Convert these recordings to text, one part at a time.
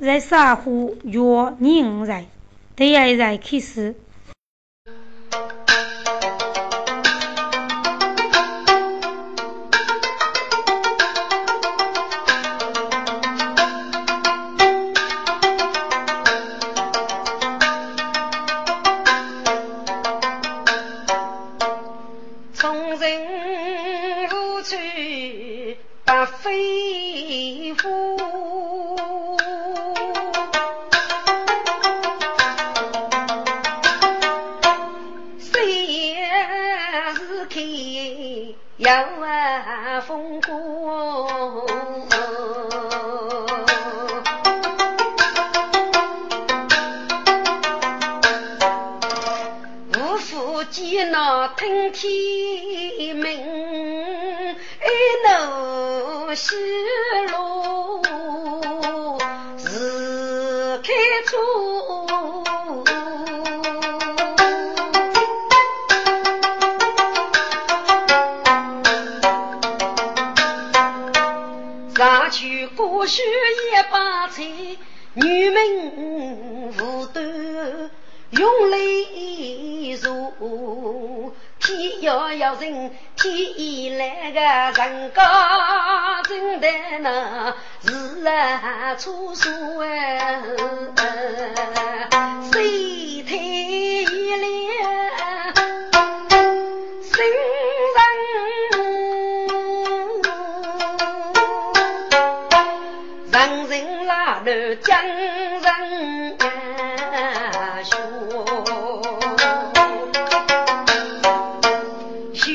在沙湖约人在，第二在开始。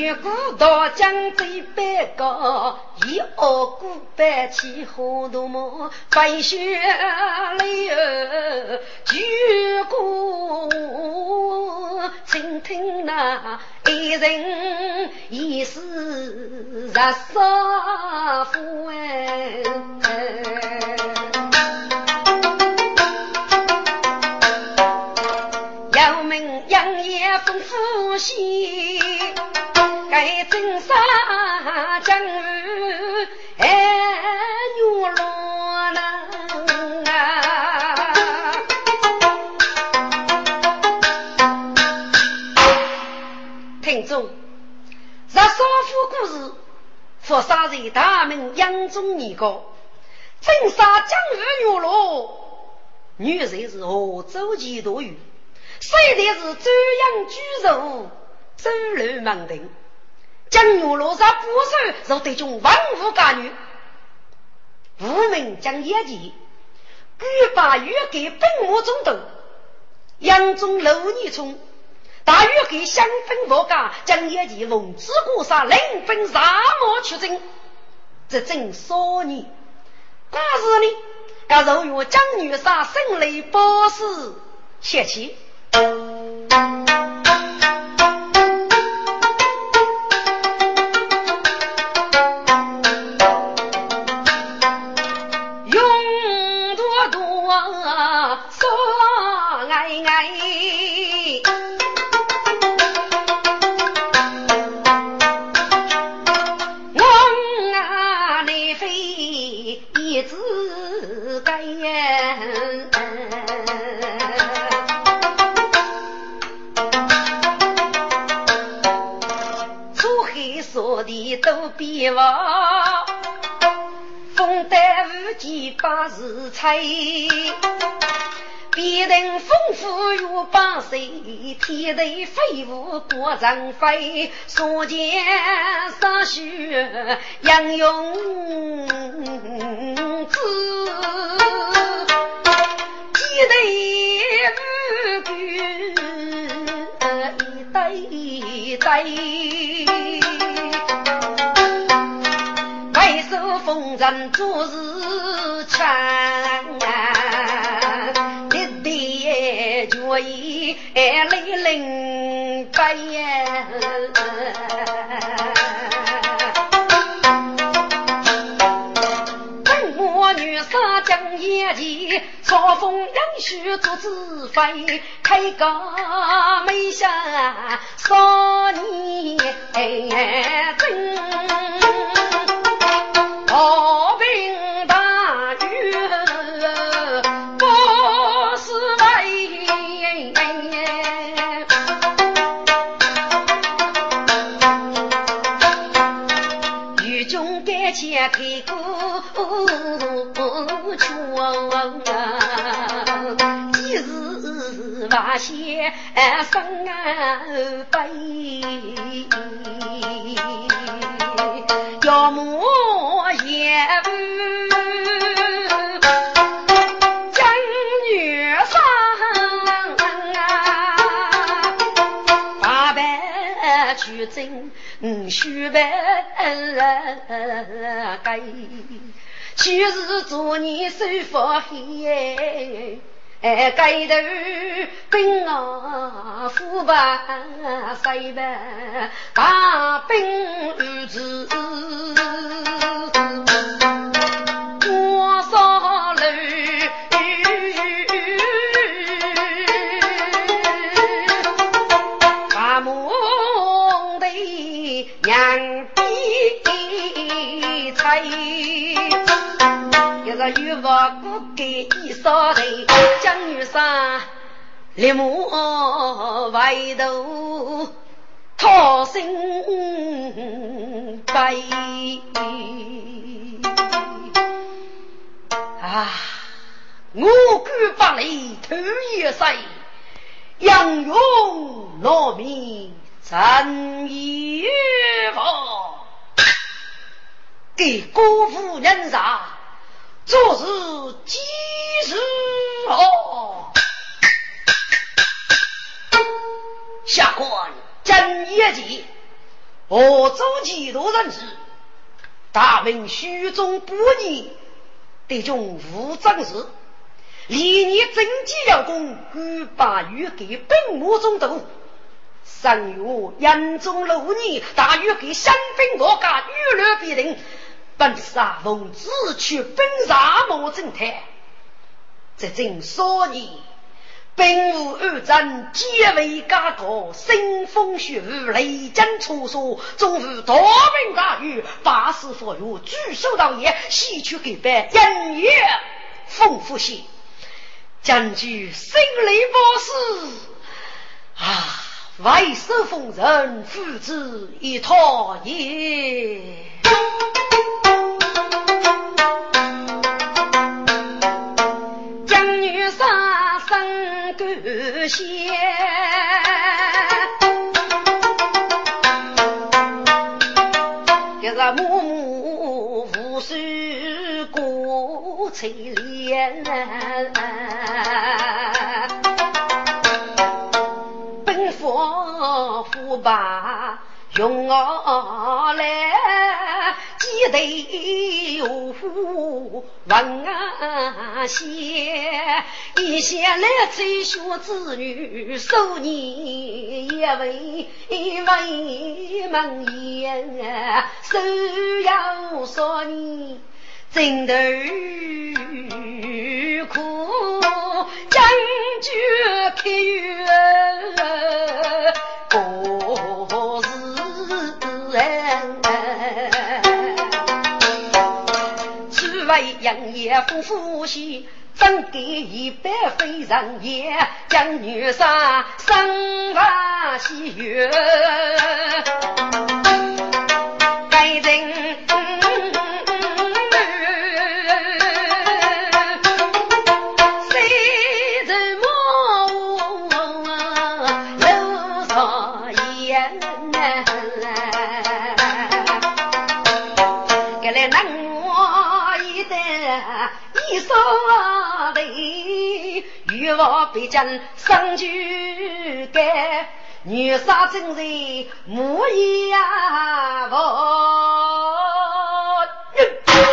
学，学古道将最白高。一傲骨板起花头毛，飞雪里儿举过，倾听那一人一世热杀夫哎，要命杨业丰富些，该真杀将佛杀人大名杨宗尼高，真杀江湖女罗，女人是何州奇多余，谁的是周阳居柔，周楼门庭，江女罗杀不守，若对中万物家女，无名将业绩，举把玉给本墓中斗，杨中楼尼冲。大约给香粉佛家将业绩奉旨过杀，临分沙漠出征，这正少年。但是呢，要如愿将女杀，胜利保释切气。一望，风带雨季把日吹，别人丰富如把水，天地飞舞过长飞，山间洒雪杨勇子，几对玉句一对对。人做事强，一点决意泪淋白。我女杀将业绩，朝风杨须做指挥，开高没下少年真。开过窗，几时发现生儿悲？要么也不。嗯须白改，就是做你手发黑，盖头兵啊虎把塞吧，大兵儿子。欲望不给一扫头，江女上立马回头讨心悲啊！我敢把你头一塞，杨勇落命真一方，给辜负人杀。做事及时哦，下官真业绩，我周几多人士，大明虚中不逆，得中无正事，历年征集要功，欲把玉给本墓中斗，三月严中六年，大约给三兵多家玉律必定。本杀奉旨去奔杀莫正太，这正所以兵无二战，皆为家国，腥风血雨，雷震出所，终无大兵大狱，八十佛如举手道业，西去给白人月丰富些，将军心里不死啊！外守封人，父子一套也。感谢，这是默默无数过翠莲，奔佛福把用我来。一对有福文啊些，一些来追学子女，受你一位为门言，手要说你真头苦，将军开元。杨业夫夫妻，怎给一百非人也？将女杀，生发喜悦，将生居该女杀真人母呀我，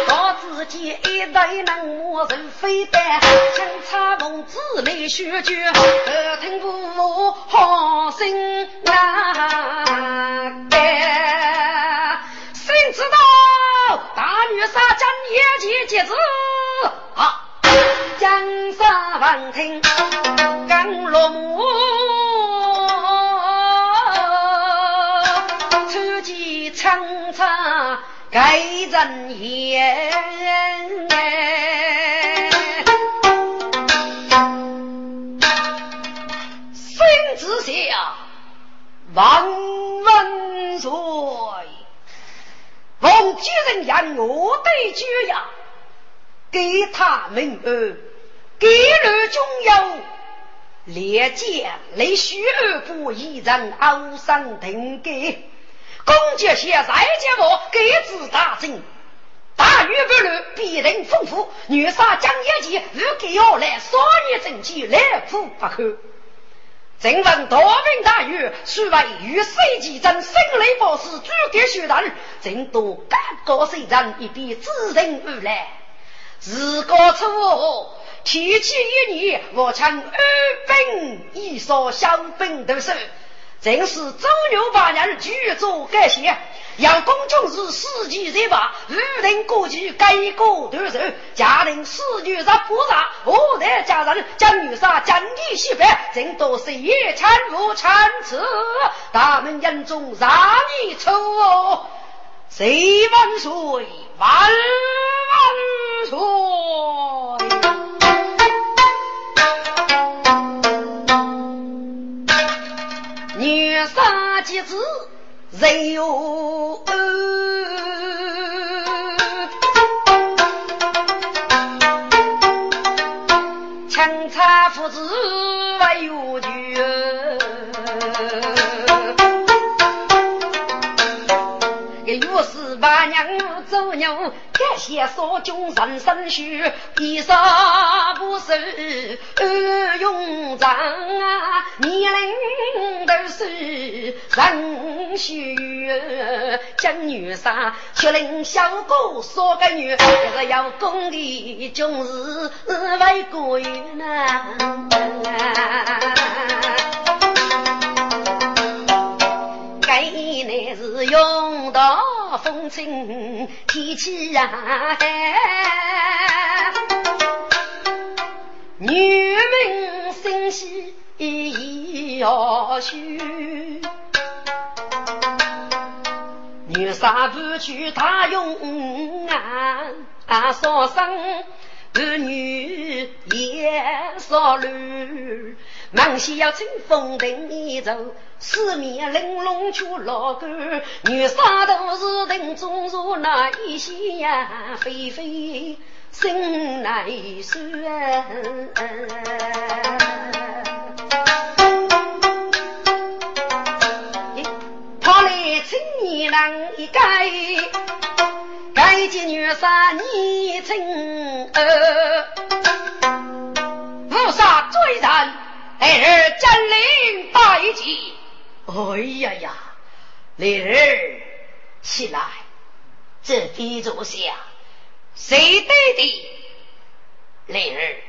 我自己一代能磨人非但清茶奉旨来学句，耳听不好心难改！谁知道大女杀真业绩节子？江山万顷刚落幕，出奇长长盖人言。孙子下万万岁，奉举人言，我对举呀，给他们儿，给了中有列见雷虚而不一人傲上定给，公爵现在见我给子大政。大雨不乱，必定丰富。女杀江夜季，如给要来，少年正气，来苦不堪。正闻大兵大雨，虽为与谁击阵，生雷暴死，诸葛血战，正多干戈水战，一笔自认而来。日高出我，提起一年，我将二兵一扫小兵得手。正是周六八年举足改写，要公众是四季热罢，预定过去改过断手，家令四女杀不杀，我代家人将女杀将地西北，正多是夜参入参此，大门眼中让你出哦，谁万岁万万岁！三几子人有强差父子走牛，感谢少君人生许，一杀不收二用长啊，年龄都是人须将女杀，却令小哥说个女，这个要功的终日为国运啊。是用到风清天气呀，女们心喜要许，女杀不去大用啊，少生儿女也少女。忙西要乘风等一走，四面玲珑出老狗，女杀都是等中如那一些呀，飞飞生来顺。跑来青年郎一改，改见女杀你称儿，无杀追人。来日占领大一级。哎呀呀！来日起来，这地坐下，谁对的？来日，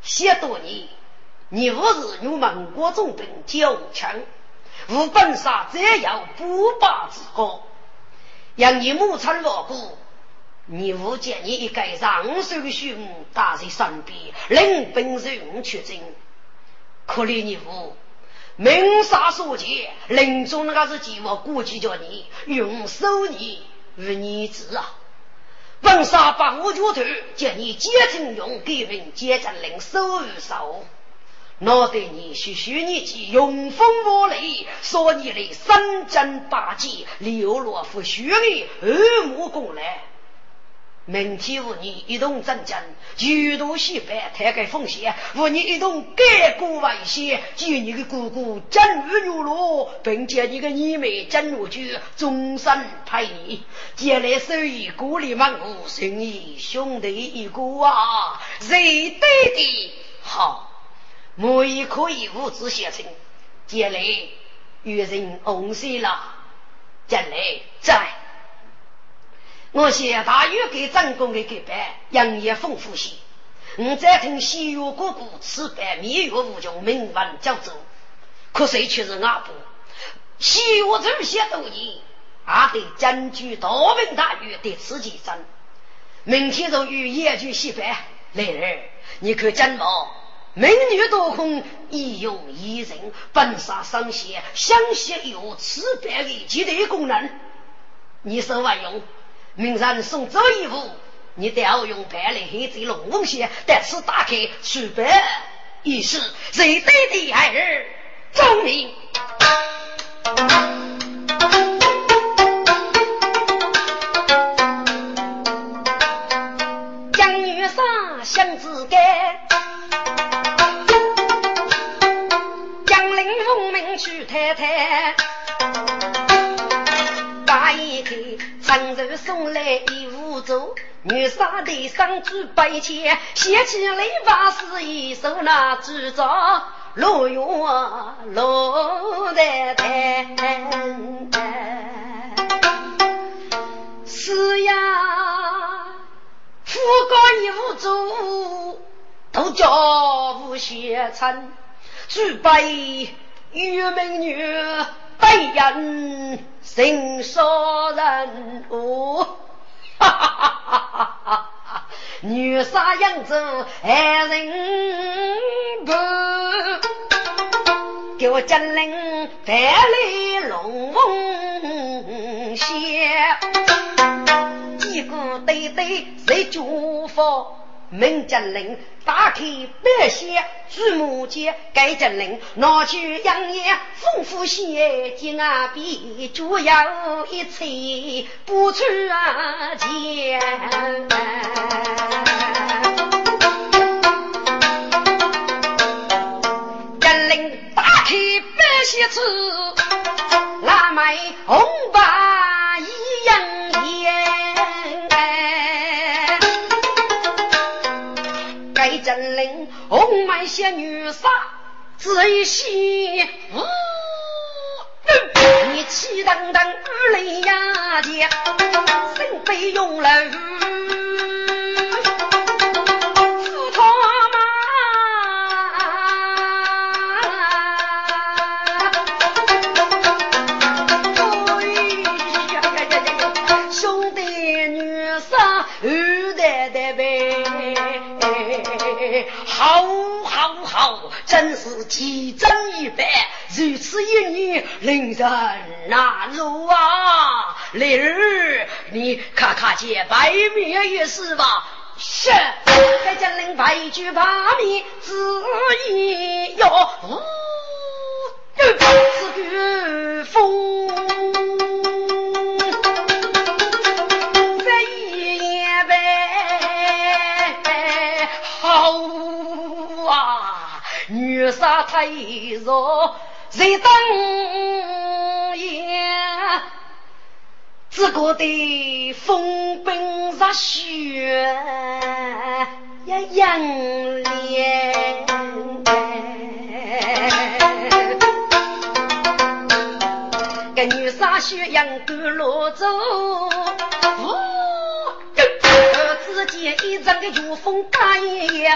谢多年，你不是用蒙古重兵交枪，无本杀只有不把之高，让你母亲落孤，你无见你一个让手兄打在身边，领兵人去征。可怜你父，命杀所劫，临终那个是计划估计着你，用手你与你子啊！文杀把我脚头，叫你接成用，给人接着领手与手，脑袋你许许你记，用风我雷，说你的三针八戟，流落不虚的二目功来。明天和你一同征战，举头西北，抬开风险，和你一同改过为先，接你的姑姑真如牛罗，并且你的妹妹真如菊，终身陪你。将来手艺鼓励满屋，生意兄弟一个啊，谁对的好？我也可以物质写成，将来与人红线了，将来再。我谢大约给正宫的给办，营业丰富些。我再听西岳哥哥此番蜜月无穷，名闻江州。可谁却是阿婆？西岳这些多年，阿得占据大名大誉的此几生。明天就与野去西办，来人，你可真么？美女多空，一用一人，本杀上仙，相信有此般的绝对功能。你手万用。明人送走一步，你得要用白来黑这龙凤鞋，但是打开书本一是，谁对的儿聪明？女杀的上举白钱，掀起雷把是一手拿纸张，落月落在天。是呀，富高一无足，都叫无贤臣，举白玉美女，被人心杀人哦。哈哈哈哈哈！女杀扬州爱人不，给我金陵带来龙凤仙，几个对对谁祝福？门将令打开白线，朱木剑盖将令拿去杨业丰富些，金啊比就要一切不出啊钱。将令打开白线子，拉买红白真灵红梅仙女杀，只一戏，你气腾腾二雷呀姐，身背用了。真是奇珍异宝，如此一女，令人难入啊！来儿，你看看这白面也是吧？是，再将令白驹把面自意哟，这个风。女杀太弱，谁当也？只觉得风冰热血也养脸。个女杀血养干落走。见一阵个秋风干叶，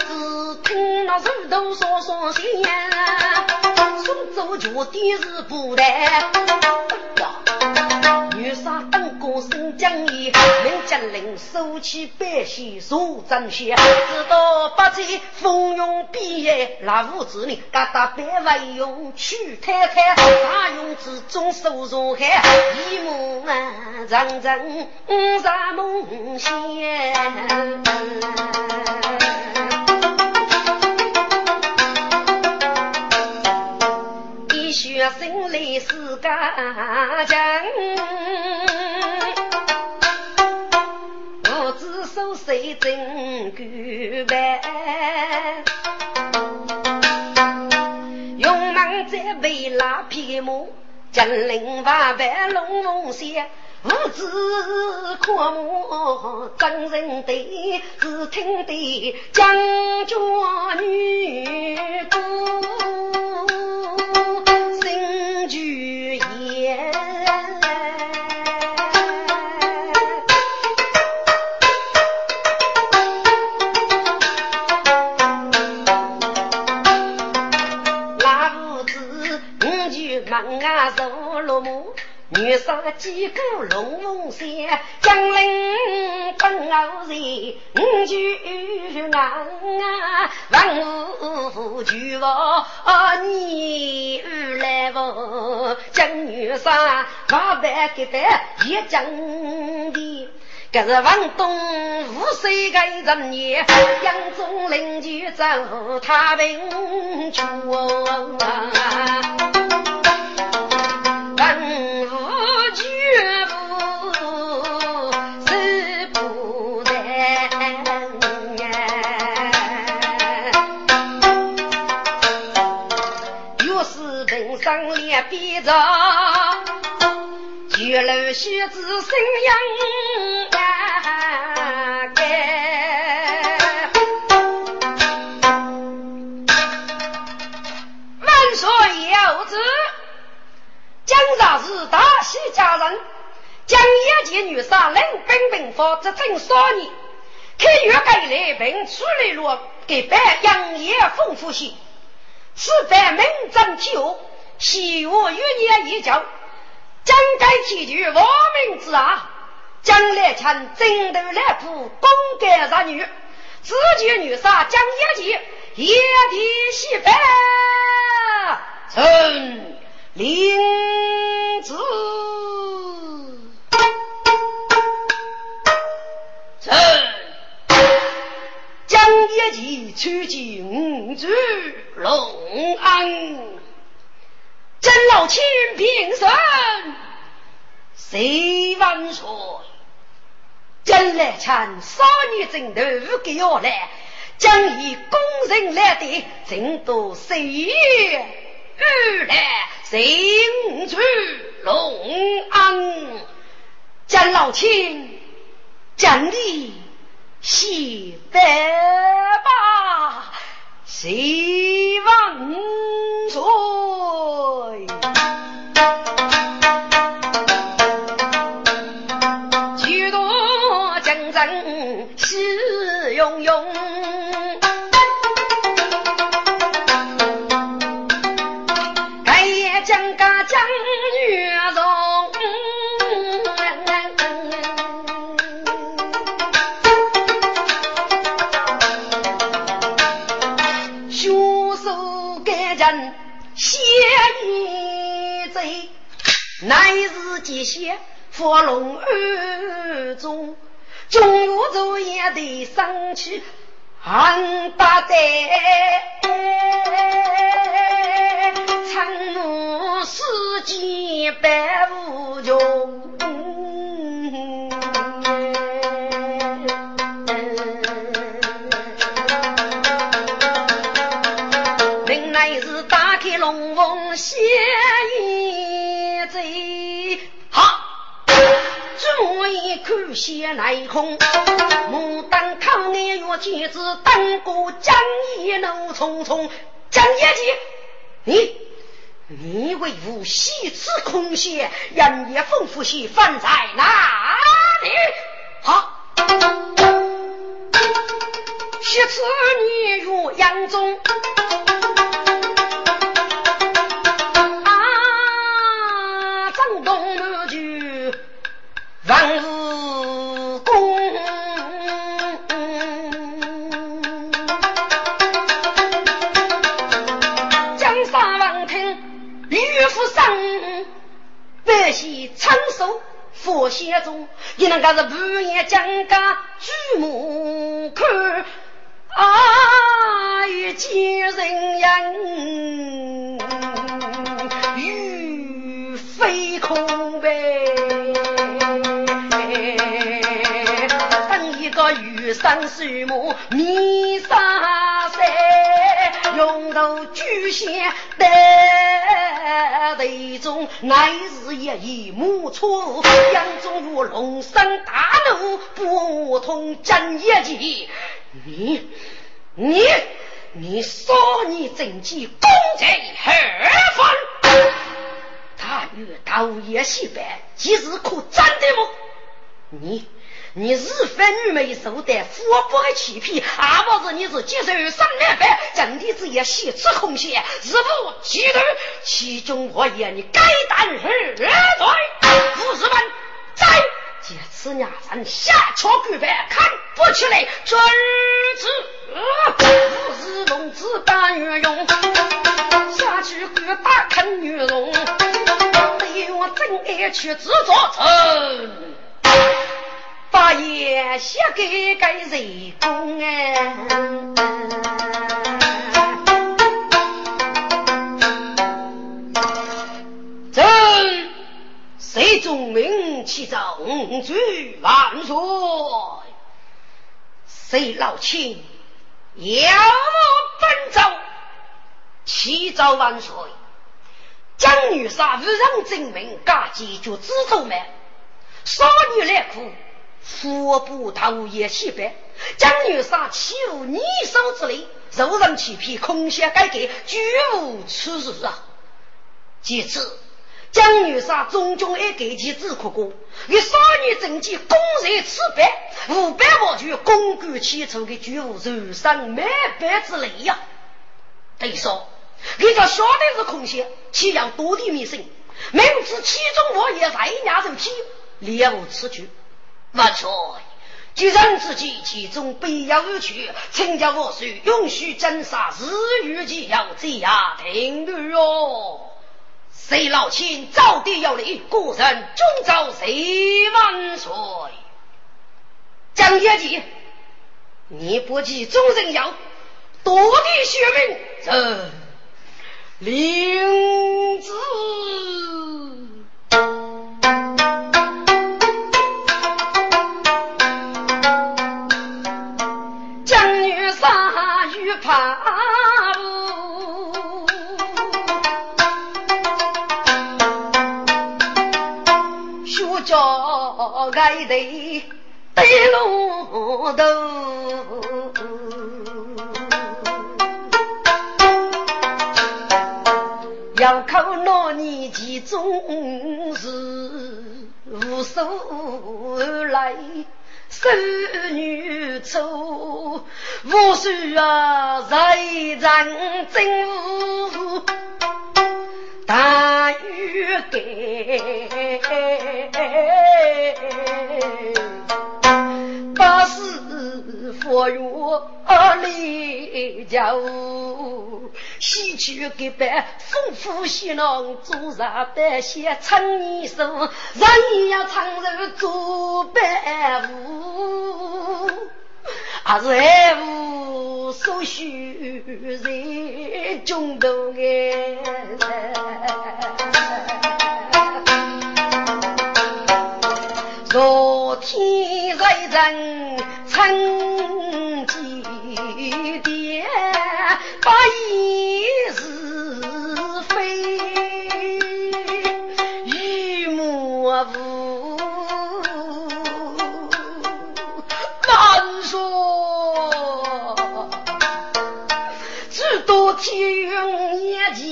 只听那石头沙沙响，送走脚底是布袋。女杀登高升将衣，名将领收起白线坐正线，直到八戒风云变业，那五子呢？疙瘩白为用去太太，大勇之中手若海，一目啊长长在梦仙。学生来是家强，我只手谁真干办？勇猛在为拉匹马，金陵八百龙凤仙。无知阔目真人对，只听得将军女歌女杀几个龙凤仙，江陵本傲人，五句难啊，万物俱亡，你来不？江女杀八百个百一将的，可是王东五岁个人也，杨宗邻就走太平去边着，举楼须子声音万岁有旨，江上是大喜家人，将一介女杀领兵兵法，这正少年，开月改来并出来路，给白杨业丰富些。此番名正体恶，西我与年已久，将该提举亡命之啊！将来请征头来铺，公干杀女，自己女杀将一计，一提西北，臣领旨，臣。张一骑出京至隆安，真老千平生，谁万岁？真来看少年枕头不给我来，将以功人来的，真多岁月而来，谁去隆安？张老千，将你。西北吧，希望岁，是吉祥，佛龙二中，中有昼夜的生气，很大胆，承诺世间百无穷。原来是打开龙凤仙看些来空，牡丹康年月天子，当过江夜怒匆匆。江夜姐，你你为吾喜此空闲，人也丰富些，放在哪里？好，喜此年月杨中。佛仙中，你能个是半夜讲家举目看，啊，与见人影，欲非空呗。等一个雨伞树木，迷沙山，用头举仙得中，乃是一叶木错，杨中如龙生大怒，不通真一计。你你你少年正气，功在何方？他与道爷西北，即是可真的么？你。你是非女美受的富婆的欺骗，阿不是你是接受上两班，真的是也喜吃空闲，日不其头，其中我也你该担何罪？五十万，在借此伢咱下桥举办，看不起来，准子，五十龙子担女用，下去给大坑女容，得我真爱去自作成。把言写给个人公哎，朕谁中名起正举万岁，谁老亲要本奏启奏万岁，江女杀无人证明，家结就知足们，少女来哭，腹部头也西白。江女杀欺负逆手之类，受人欺骗，空想改革，绝无此事啊！其次，江女杀终究也给其自苦过，与少女政绩公然此白，五百万句公干起初的绝无受伤满百之类呀！等于说。你这晓得是空闲，岂要多地名声？明知其中我也在家受气，猎无此举。万岁！既然自己其中必要而去，请教我虽允许斩杀，日日即要这样停律哦。谁老亲早地有礼，故人终遭谁万岁？张业绩，你不计众人要，多地学名，这。灵子，杀玉怕学教该得得龙头。要靠那年纪总是无所来，守女处无数啊在人真无大雨给，八十佛月离家。西去给办，丰富西囊，做上百些陈年书，人要唱首做百户，还是爱无所需在中途哎。昨天在人曾几点，把一是非与模糊。难说，只多天云也见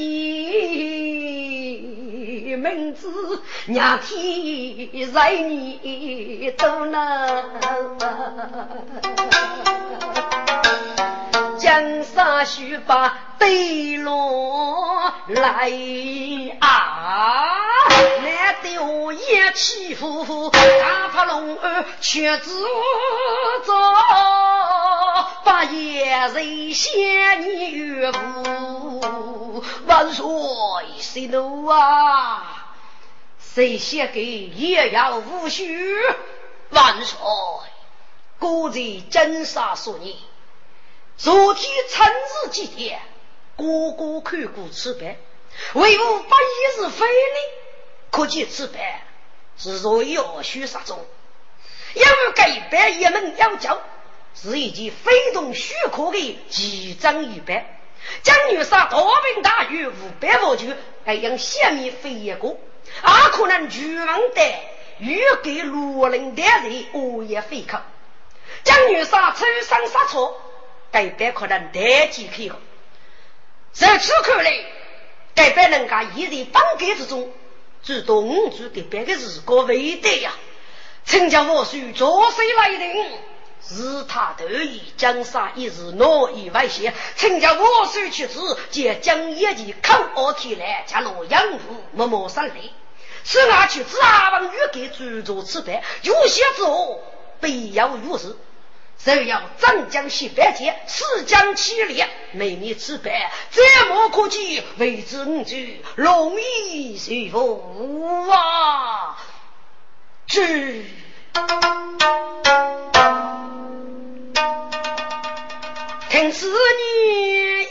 名字。娘天在你都能，江山须把对落来啊！难得我一起夫，大怕龙儿却自走，把夜人先你岳父，万岁，息怒啊！谁写给也要无须万岁，古人真杀说你，昨天趁日祭奠，哥哥看过此版，为吾不一日非礼，可见此版是若有许杀中，因为该版一门要教，是一件非同许可的奇珍异版。将女杀大兵大雨五百多句，还用下面飞一个。阿可能巨王的欲给罗林的人恶也非可，将女杀出生杀错，代表可能代际可用。在此看来，代表人家一人当改之中，主动主给别个是个为的呀。陈家我属着谁来定？是他得意，江山一日挪移外线，陈家我手去子，借江业绩口恶天来，加洛阳府默默上来。此外去子阿王欲给诸座此辈，有些之后必要如是。只要张江西北界，四江起列，美女此辈，怎么可及？为之五句，容易随风啊！去。听此女杨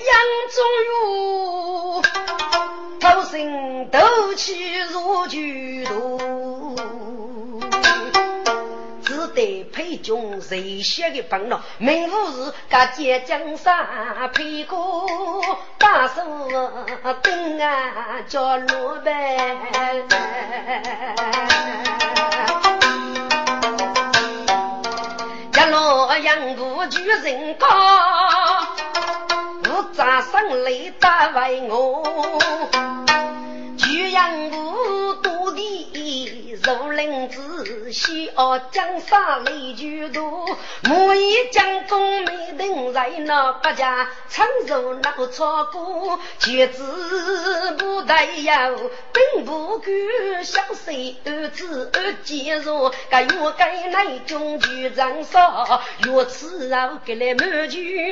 宗玉，头身斗气如巨都，自代配军谁写的本了？名副是个借江山配过大手兵啊，叫罗白。无主人高，五扎生来打为我，主人无如林子，西傲江山雷巨多，莫以将功没等在那百家，常受那个草歌，却知不带有，并不敢相随儿子儿坚弱，该我该乃中举长少，若此后给来满军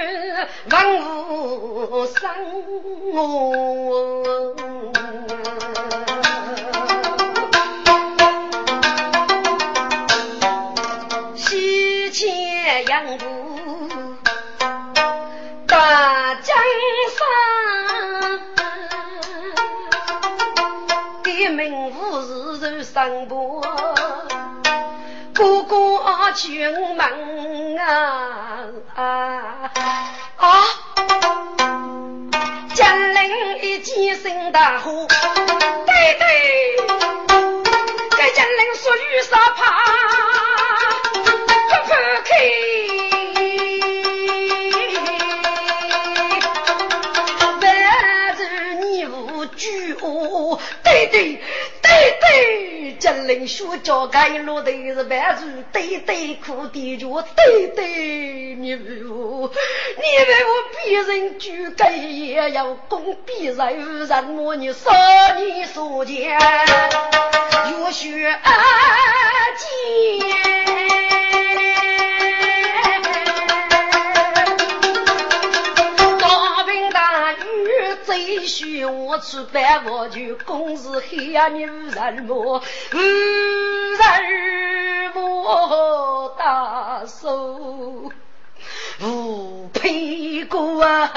万物生我。江湖大江山，的名户日日上坡，哥哥军门啊啊！江陵一几声大呼，对对，这江陵属于啥怕？对对对，金陵学家该落的是万族，对对苦的脚，对对你为我，你为我别人举该也要攻，必然人么你少你所见，越学见。必须我去办，我就公事黑暗你无人摸，无人摸大手无配过啊！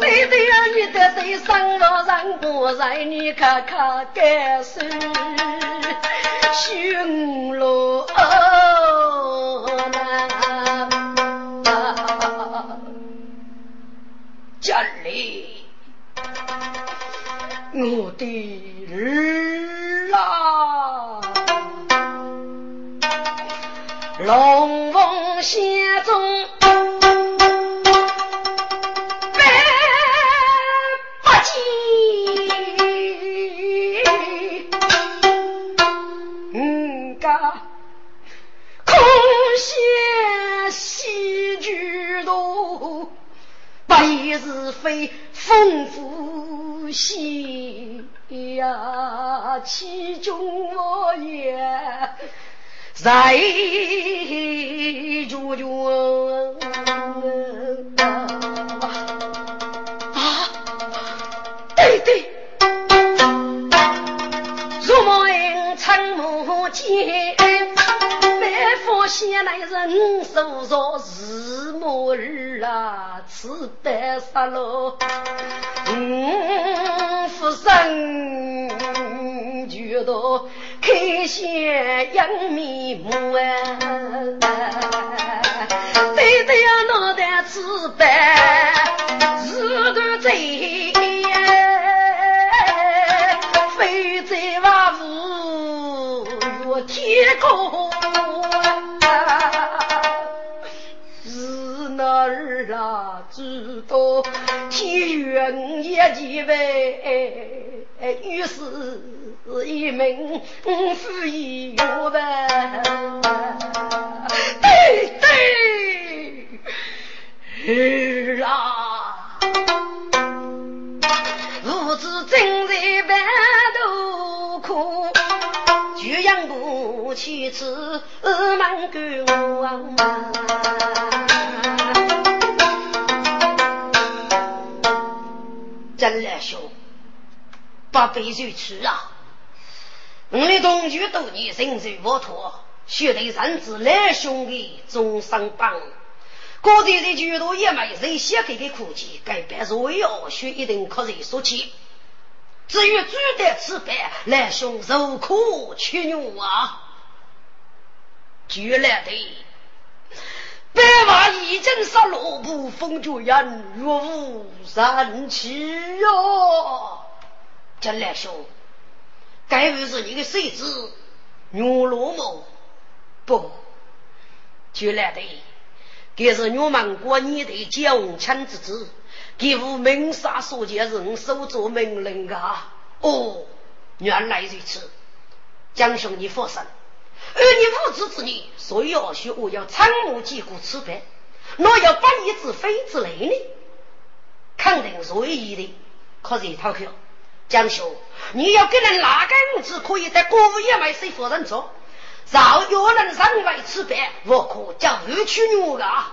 谁对呀？你的对生老人过来，你看看该是寻路。龙凤仙中百八斤，嗯个空闲戏剧多。百是非，丰富些呀，其中我也在住住啊，对对，如梦成梦见。发现来人手上是末日啊，此白杀了五福生，觉得开心扬面目啊！对对呀，脑袋此白是个贼，非贼娃妇越天空。几位，于是一门夫一月呗。对对，儿啊，父子正在半途苦，就养不起吃满狗啊。真来兄，八辈如此啊！我的同学多年身受沃托，学得三子来兄的终生帮。各地的居多也没人写给的苦气，该办是为学一定可以说起。至于煮的吃饭，来兄受苦屈辱啊！居来的，白马已经杀罗布，风绝人若无人气哟！将来兄，该不是你的孙子牛罗某？不，居来的，这是我们国你的将亲之子。给吾明杀所见人，手做命令啊！哦，原来如此，江兄你放心，而你无知之女，所以要学我要参谋几股吃饭，若要把一只飞之类呢，肯定随意的，可是一套票。江兄，你要给人哪个物资可以在国务院外随夫人做，饶有人上外吃饭，我可叫二取女啊！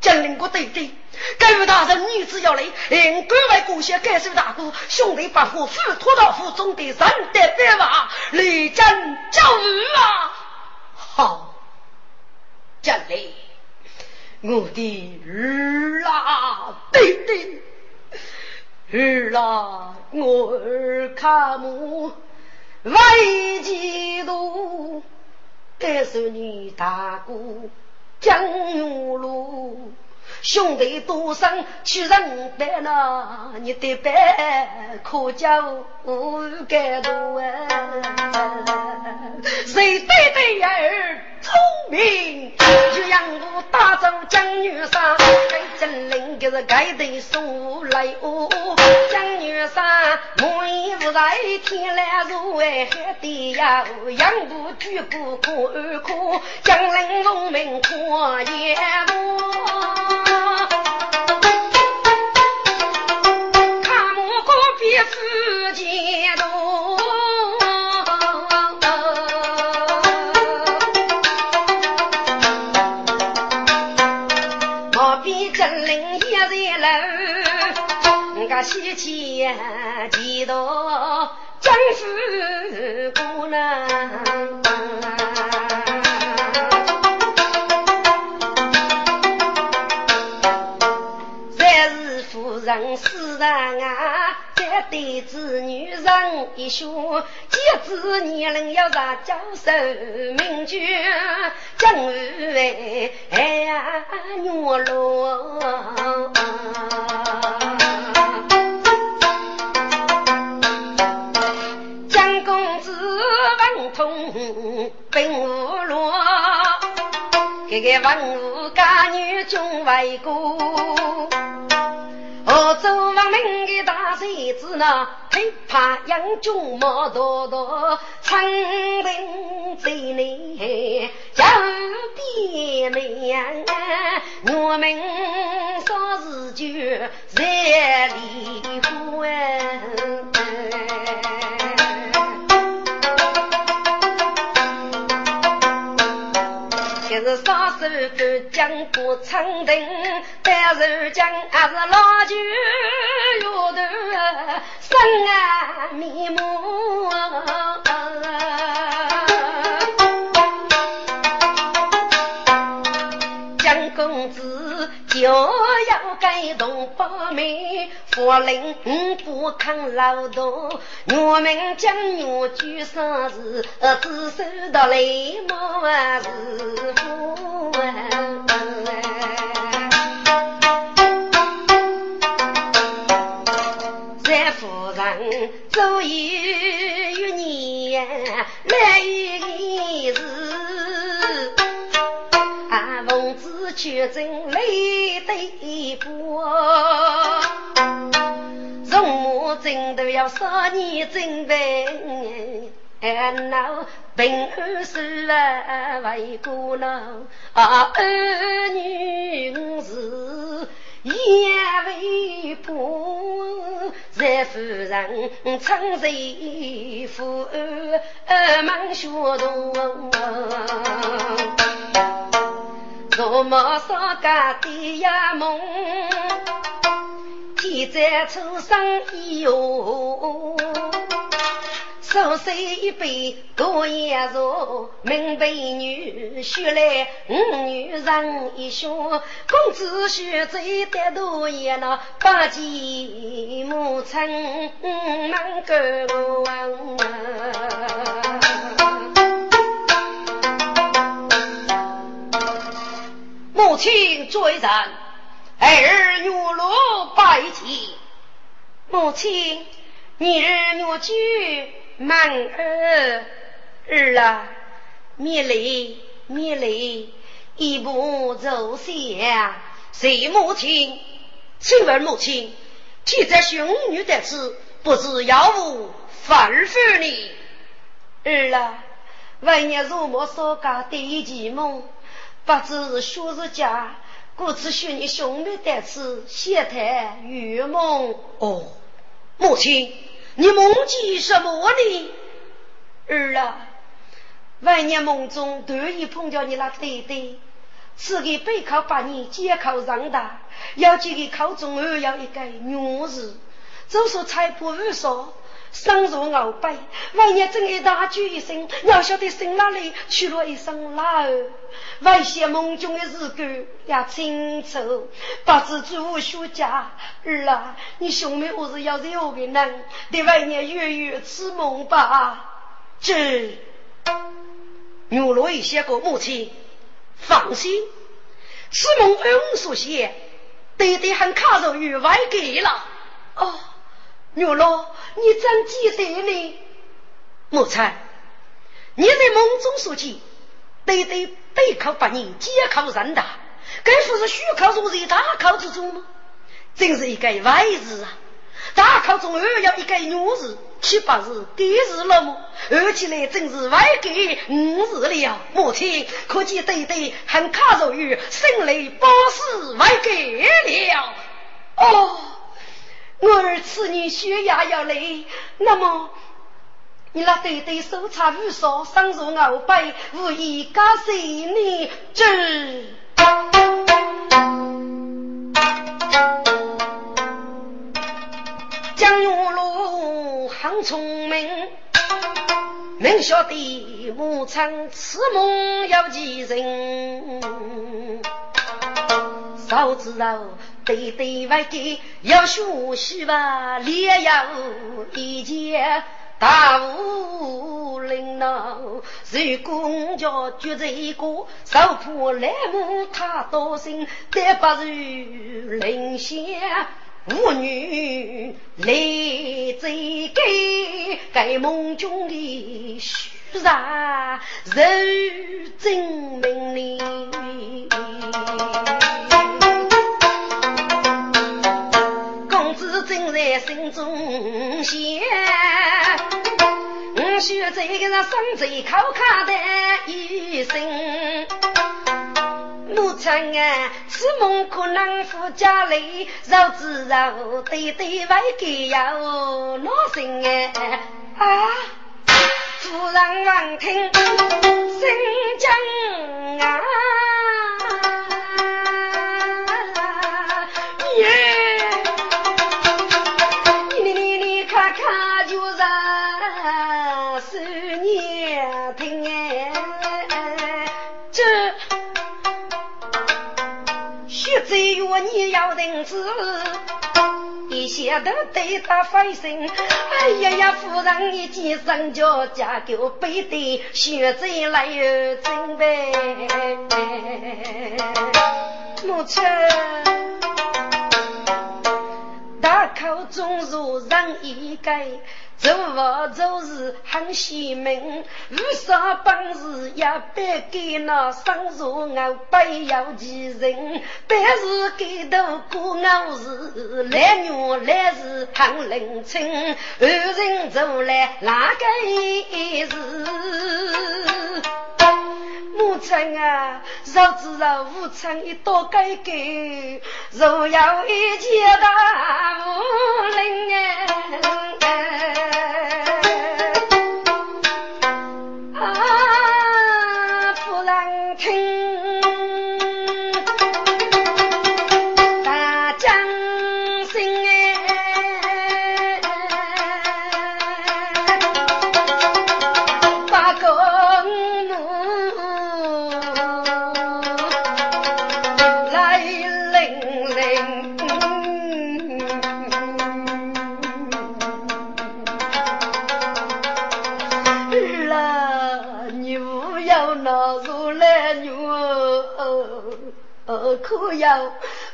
将领国对对，该位大人女子要来，应各位国相感受大哥，兄弟把火付托到府中的三代白马，立正教育啊！好，将领，我的儿啊，对对，儿啊，我儿看母为几多，该是你大哥。江永路，兄弟多生去人白呐，你的白可叫感动啊！谁对对儿聪明，就让我打走江女山，该真灵给是该得送来哦。江女山我已不在天来如海的呀，养不举不可二可，江陵农民可也不。看我个别夫妻多。喜气几多江氏姑娘，人死人啊，这对子女人一说，几子年龄要上交寿，名句江儿哎呀牛罗。并无罗，这个文武家女中为过。大帅子呢，推怕杨军毛多多，长亭在内，叫爹娘，我们说是就在离婚。双手都将过长亭，单手将还是老酒摇头，生啊面目。江公子就要改动八妹，佛令不抗劳动，我们将我举生日，只收到雷毛是夫在夫人走一年来一日。却真累得过，从母真都要少年真笨，那平安是为过了，儿女是也为婆，在夫人称谁父儿忙学读。罗毛少家的呀梦，天在初生以后，手一杯过一茶，明白女婿来五女人一双，公子婿最得多也那八姐母亲能够母亲追人，儿女落拜见。母亲，你日女婿满儿儿啊，灭泪灭泪，一步走下。谁母亲？请问母亲，现在兄女在此，不知要无吩咐你？儿啊，万年如梦所讲第一梦，不知学日家，故此许你兄妹在此，闲谈玉梦。哦。母亲，你梦见什么呢？儿啊，万年梦中突然碰见你那弟弟，是个背靠八年，肩靠长大，要几个考中二要一个女子，就说财帛无少。生如鳌拜，万年正一大举一声，要晓得生哪里去了一声老儿，外些梦中的日子也清楚，不知祖学家儿啊，你兄妹何是要有个人，得万年月月痴梦吧？这牛罗一些个母亲，放心，此梦非我所写，爹爹还卡着于外给了哦。牛罗，你怎记得呢？木才，你在梦中所见，对对背靠八年，肩靠人大，该不是虚靠入在大靠之中吗？真是一个歪字啊！大考中又要一个女字，岂不是给日了吗？而且呢真是歪给五日了。母亲可见对对很卡入于生来不是歪给了哦。我儿此年血压要来，那么你那对对手插玉烧，生如鳌背，无意加谁呢？这江云路很聪明，明晓得母亲此梦要记人，早知道。对对外给要学习吧，练有一件大无领导。如果我家就这一个，手破来木他多心，但不如领先妇女来追给该梦中的虚然如真命令。在心中想，我需要这个人生最可靠的一生。母亲啊，此梦可能夫家里肉子肉，对对外给要老心哎啊！夫人闻听心惊啊！一些都对他费心。哎呀呀，夫人一见生就家就背的，血债来又准备。母亲，大口中如人一盖。做佛做事很贤明，无啥本事也别给那生如牛不有其人，别是给头过牛是，来牛来是很冷清，二人做来哪个一事？母亲啊，若知道无亲一多改改，若有一切大无能哎。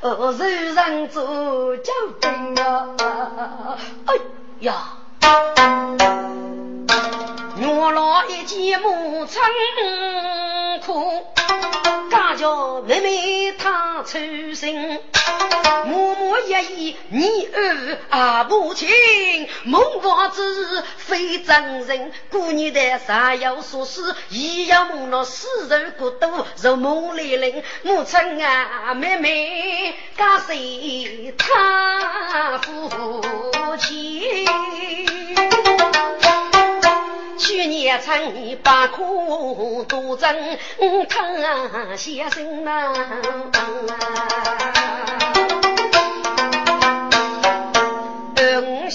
要呃，手上做酒兵啊！哎呀，我老一见母亲哭。家叫妹妹她出生，默默一言你儿啊母亲，梦话之非真人，过年的啥要说事，一要梦到死人骨头如梦里人，母亲啊妹妹，家谁他父亲？去年春把苦多挣，疼先生呐。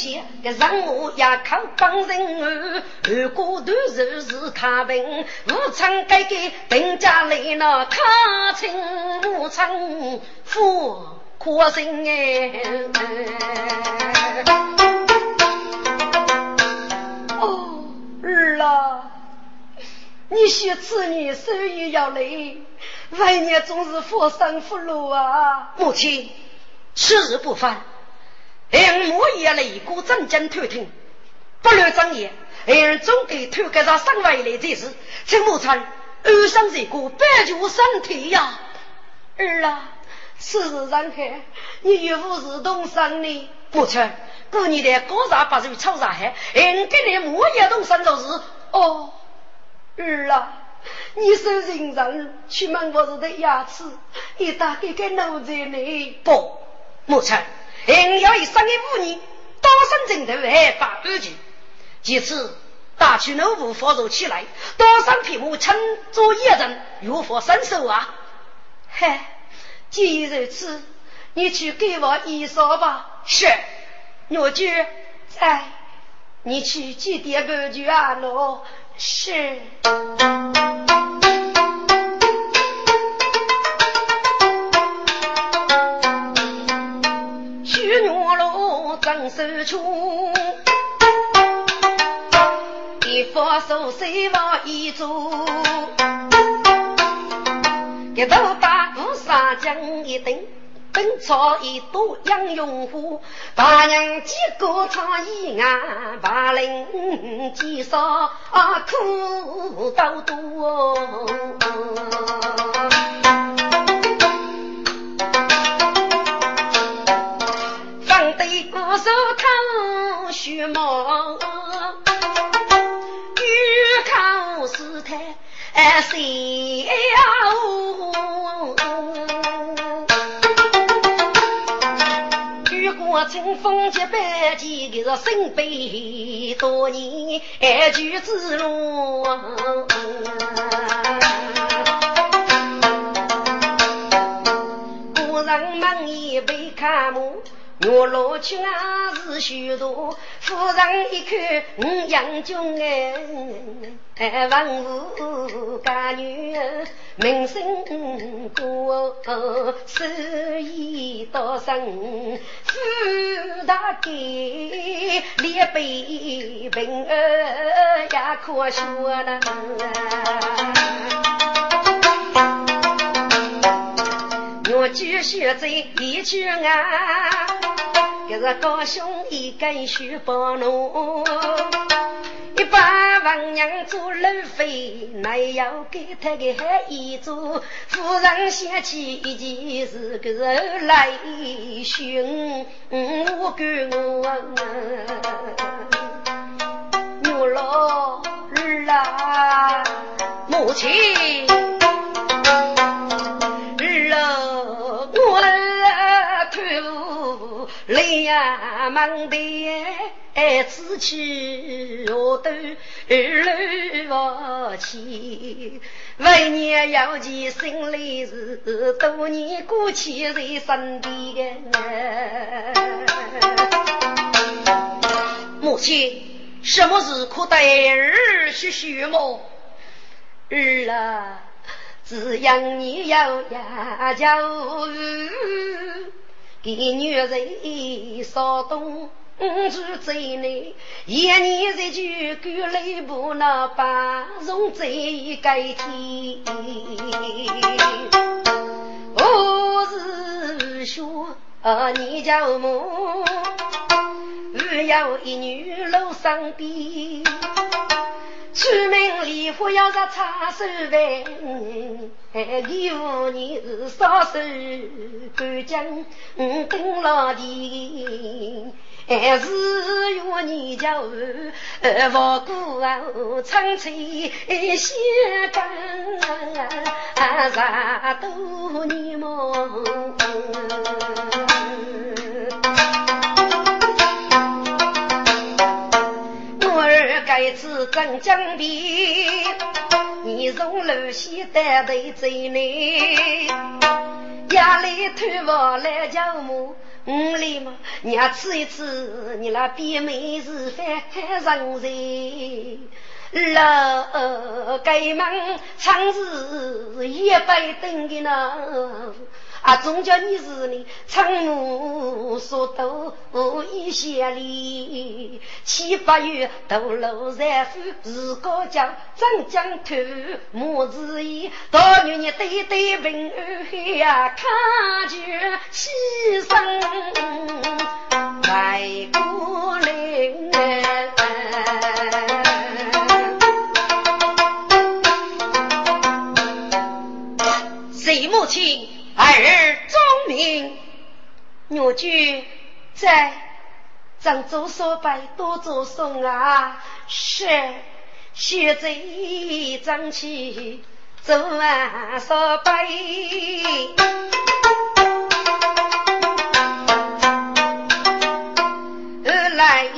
些个任务也靠帮人儿，二过段日是他病，武昌改革定家来了，他亲武昌富可心哎。哦儿啊，你学子女手艺要累，外年总是佛生福禄啊！母亲，此日不凡，两母也来过正经偷听，不乱张言，二人总给偷给他上外来这事，请母亲安生这个百足身体呀！儿啊，此日上海，你岳父是东山的，母亲。过年的高茶八寿炒茶海，俺给你木叶东山做事。哦，儿啊，你受人上去问我是的牙齿，你大概给奴才呢？不，母亲，俺要以生的五年，多生枕头还发安全。其次，大去奴仆发作起来，多生皮木称作一人，如何伸手啊？嗨，既如此，你去给我衣裳吧。是。我就，在，你去几点半就啊？喏，是。手出，一副手谁往一做？一头大胡上将一顶。本草一朵养用户，大娘几个唱一案，八零几少苦都多。须毛，欲考试台谁呀？我乘风结百几个身背多年安居之路，古人们也被看目。我老去啊是许多，夫人一看我杨军哎，文武佳女名声过，手艺多深，富大给列辈平儿也可说呢。我继续在一句啊。这个高兄一根须包奴，一把王娘做路费，乃要给他个一做。夫人想起一件事，个来寻我跟我，我老儿啊，母亲。来呀，忙的自去我都二路去，为年要记心里事，多年过去在身边。母亲，什么事可带儿去学么？儿啊，只要你有呀教。给女人骚动住在内，一年一句够累不那把容在改天。哦。你叫母，我有一女楼上边。出门礼服要着插手饭，礼服你是少手干净，等老弟。还是用你叫我我过啊，唱起些干啥都你梦。该次镇江边，你从楼西带队走来，家里偷房来叫我，我来嘛，娘吃一吃，你那边妹子饭上菜，老街门唱是一百吨的呢。啊，总叫你是你长路所多一些里，七八月斗路在府，日高江张江头母子意，到女你对对平安呀，看就牺牲外国人。谁母亲？儿忠明，女婿在常做所拜，多做送啊！是现在张起做啊所拜，二来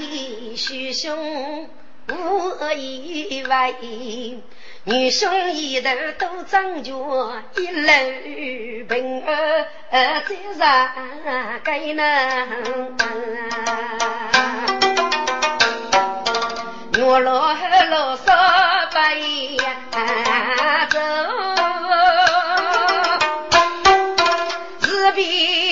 兄兄无意外。女兄一头都长脚，一路平儿在上街呢。我老老少白走，自比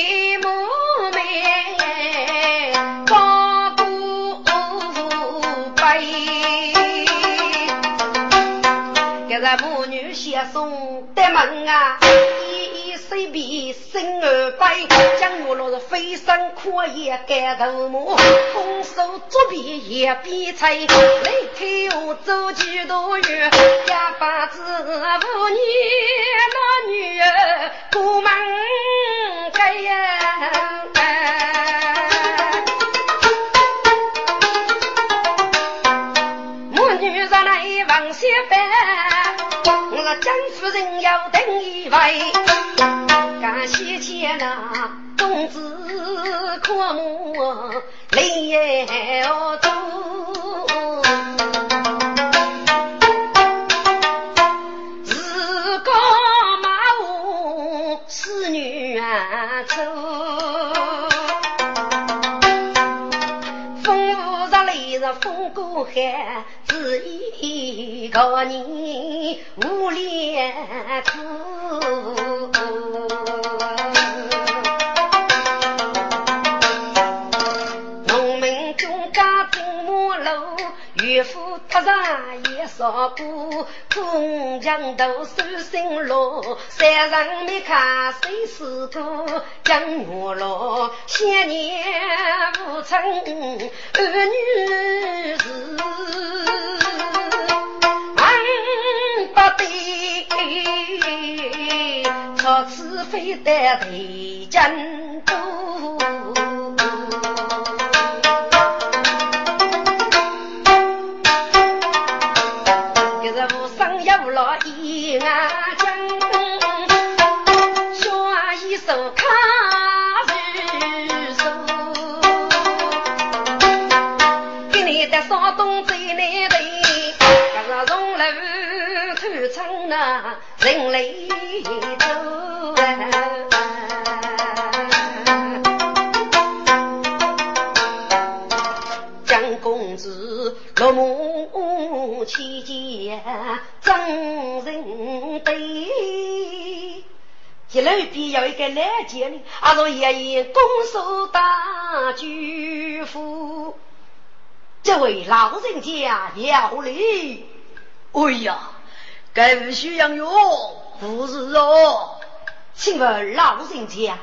母女携送得门啊，一一随便生儿辈，将我落是飞身枯叶盖头目，空手作笔也笔彩，来开我走几多远，哑巴子妇女那女儿要等一位，感谢那公子阔母泪儿多，自个马屋侍女啊走，风舞着泪着风过海。只一个人无脸子，农民中家种马路，渔夫踏上也少过，工匠都手辛劳，山上没看谁是个将月老，千年无成儿女事。是非得对真多。公子落幕期间，真人对，这楼边有一个来见呢，阿说爷爷拱手大举夫，这位老人家要礼。哎呀，该需要用。不是哦，请问老人家，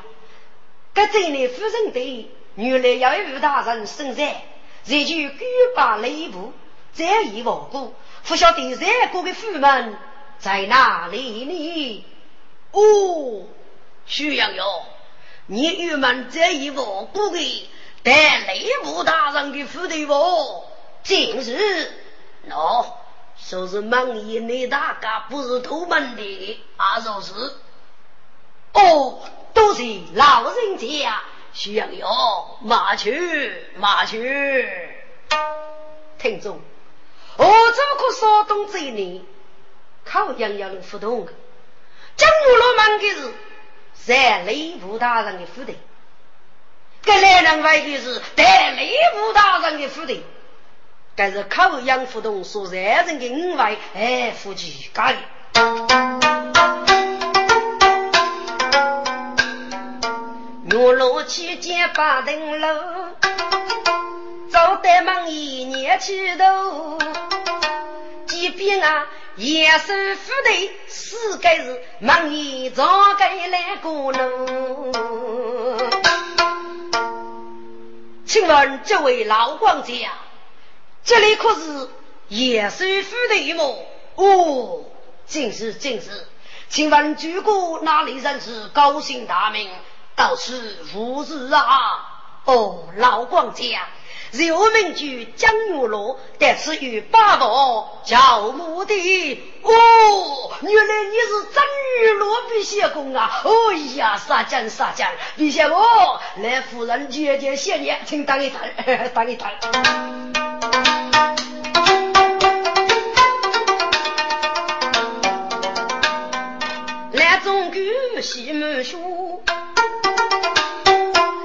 该这内夫人对原来要与大人生在，这就举把雷部，再一亡故，不晓得三国的夫门在哪里呢？哦，徐阳哟，你郁闷这一亡故的带雷部大人的府对不？今日喏，说是门爷内大家不是偷门的，啊，说是。哦，都是老人家，需要哟，马去马去。听众，我这个稍东这里，靠杨洋洋互动的，江湖罗门的是在雷部大人的府邸，跟来人外的是在雷部大人的府邸，该是靠洋互动所在人的五外哎夫妻家的。我落去见八层楼，走得门一年去头，即便啊也是富的，四个是门一早该来过路。请问这位老管家，这里可是也是富的吗？哦，正是正是，请问主公哪里人是高姓大名？倒是无事啊！哦，老管家，有名句江月罗，但是与八宝叫母的。哦，原来你是张玉罗陛下公啊！哎呀，撒娇撒娇，陛下我来夫人接见谢你，请等一等，等一等。来中举西门书。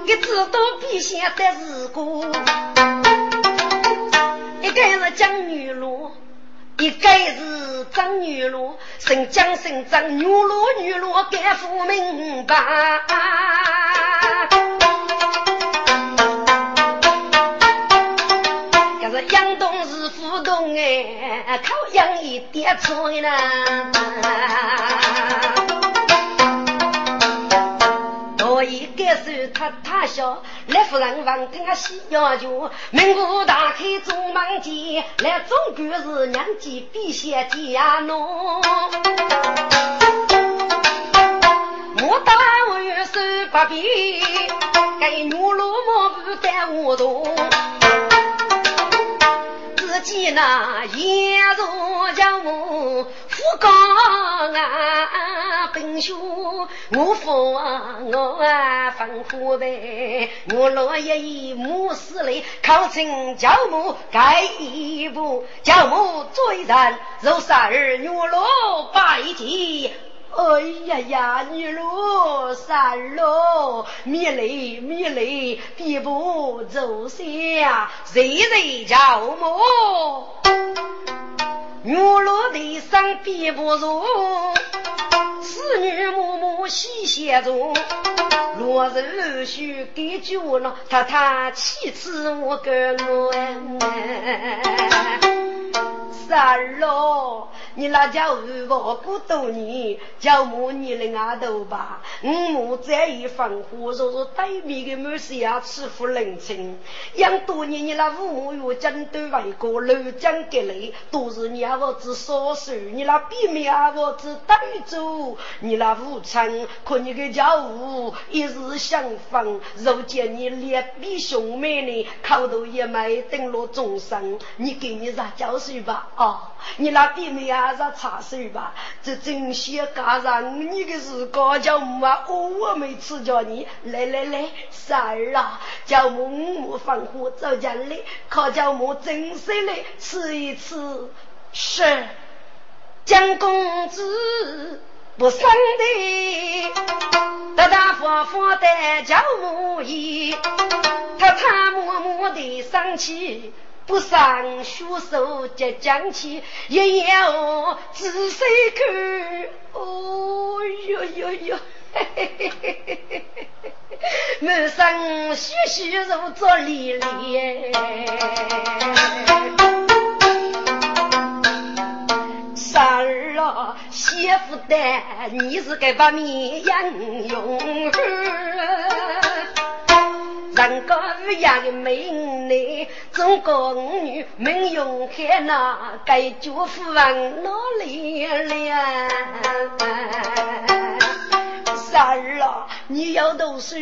一知道陛下的事故，一个是江女罗，一个是张女罗，姓江姓张，女罗女罗该不明白。可是杨东是富东哎，靠杨一点错呢。他他笑，来夫人问听西要求，门户大开中门前，来总管是娘家陛下家奴。我打完手把柄，给女罗莫不带我动。自己那颜如将我讲啊，本兄我父我啊分苦呗，我落叶一母死里靠亲教母盖一步，教母最然肉三儿女落拜祭。哎呀呀，女罗山罗，米雷米雷，比不走下，人人叫我？生比不如，侍女默默细写中，若是须给酒了，他他岂止我个我？三儿喽，你那叫二我不多年，叫母你的阿头吧。五母这一番话，若是对面的母是要欺负人情。养多年你那父母与针对外国楼江隔离，都是你阿子少数，你那避免阿子对住，你那父亲可你个家务一日相逢，如见你脸比兄妹呢，口头也没登落终生，你给你啥教训吧？哦，你那弟妹啊是插手吧？这真些赶上你的是高叫母啊！我没赐教你，来来来，三儿啊，叫母母放火走家里，靠叫母真心来吃一吃。是，江公子不生的，大大方方的叫母姨，他他默默的生气。不上学手接将起，一眼我仔细看，哦哟哟哟，嘿嘿嘿嘿嘿嘿嘿，上学习如做历练，三儿啊，媳妇的，你是该把面养用。好。女养的美女，中国女名用开那该祝福往哪里了？三儿啊，你要读书。